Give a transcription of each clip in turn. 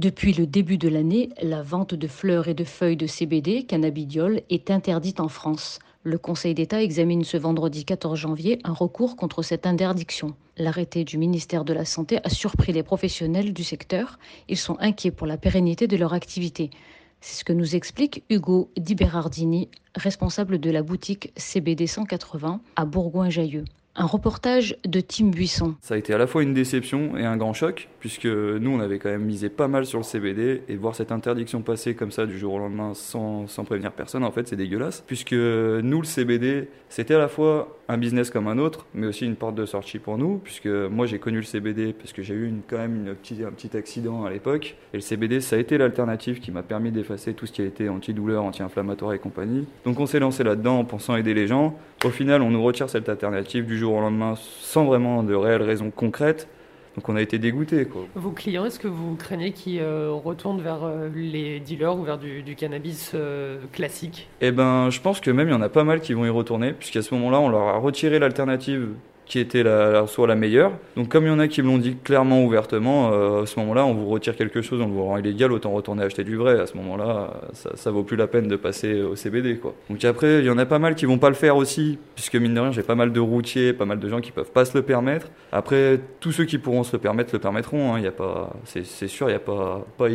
Depuis le début de l'année, la vente de fleurs et de feuilles de CBD, cannabidiol, est interdite en France. Le Conseil d'État examine ce vendredi 14 janvier un recours contre cette interdiction. L'arrêté du ministère de la Santé a surpris les professionnels du secteur. Ils sont inquiets pour la pérennité de leur activité. C'est ce que nous explique Hugo Di Berardini, responsable de la boutique CBD 180 à Bourgoin-Jallieu. Un reportage de Tim Buisson. Ça a été à la fois une déception et un grand choc, puisque nous, on avait quand même misé pas mal sur le CBD, et voir cette interdiction passer comme ça du jour au lendemain sans, sans prévenir personne, en fait, c'est dégueulasse. Puisque nous, le CBD, c'était à la fois un business comme un autre, mais aussi une porte de sortie pour nous, puisque moi, j'ai connu le CBD parce que j'ai eu une, quand même une petite, un petit accident à l'époque, et le CBD, ça a été l'alternative qui m'a permis d'effacer tout ce qui a été antidouleur, anti-inflammatoire et compagnie. Donc on s'est lancé là-dedans en pensant aider les gens. Au final, on nous retire cette alternative du jour au lendemain sans vraiment de réelles raisons concrètes. Donc on a été dégoûtés. Quoi. Vos clients, est-ce que vous craignez qu'ils euh, retournent vers euh, les dealers ou vers du, du cannabis euh, classique? Eh ben, je pense que même il y en a pas mal qui vont y retourner, puisqu'à ce moment-là, on leur a retiré l'alternative qui était la, soit la meilleure. Donc comme il y en a qui me l'ont dit clairement, ouvertement, euh, à ce moment-là, on vous retire quelque chose, on vous rend illégal, autant retourner acheter du vrai. À ce moment-là, ça, ça vaut plus la peine de passer au CBD. Quoi. Donc après, il y en a pas mal qui vont pas le faire aussi, puisque mine de rien, j'ai pas mal de routiers, pas mal de gens qui peuvent pas se le permettre. Après, tous ceux qui pourront se le permettre le permettront. Hein, y a pas, c'est, sûr, il n'y a pas, pas à.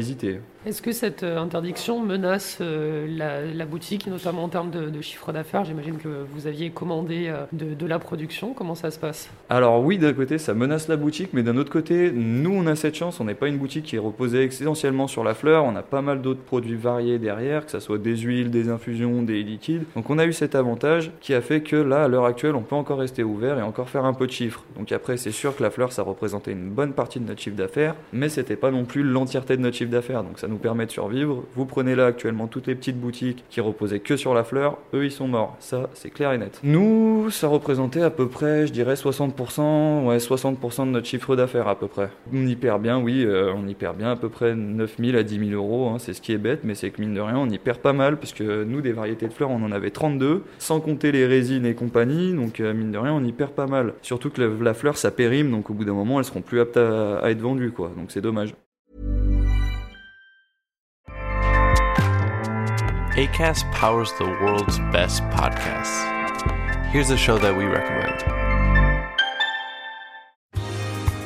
Est-ce que cette euh, interdiction menace euh, la, boutique, notamment en termes de, chiffre d'affaires? J'imagine que vous aviez commandé de, la production. Comment ça se passe? Alors oui, d'un côté, ça menace la boutique, mais d'un autre côté, nous, on a cette chance. On n'est pas une boutique qui est reposée essentiellement sur la fleur. On a pas mal d'autres produits variés derrière, que ce soit des huiles, des infusions, des liquides. Donc on a eu cet avantage qui a fait que là, à l'heure actuelle, on peut encore rester ouvert et encore faire un peu de chiffre. Donc après, c'est sûr que la fleur, ça représentait une bonne partie de notre chiffre d'affaires, mais c'était pas non plus l'entièreté de notre chiffre d'affaires. Donc ça nous permet de survivre. Vous prenez là actuellement toutes les petites boutiques qui reposaient que sur la fleur, eux ils sont morts. Ça, c'est clair et net. Nous, ça représentait à peu près, je dirais 60%, ouais, 60% de notre chiffre d'affaires à peu près. On y perd bien, oui, euh, on y perd bien à peu près 9000 à 10 000 euros. Hein, c'est ce qui est bête, mais c'est que mine de rien, on y perd pas mal parce que nous, des variétés de fleurs, on en avait 32, sans compter les résines et compagnie. Donc euh, mine de rien, on y perd pas mal. Surtout que la, fleur, ça périme, donc au bout d'un moment, elles seront plus aptes à, à être vendues, quoi. Donc c'est dommage. ACAST powers the world's best podcasts. Here's a show that we recommend.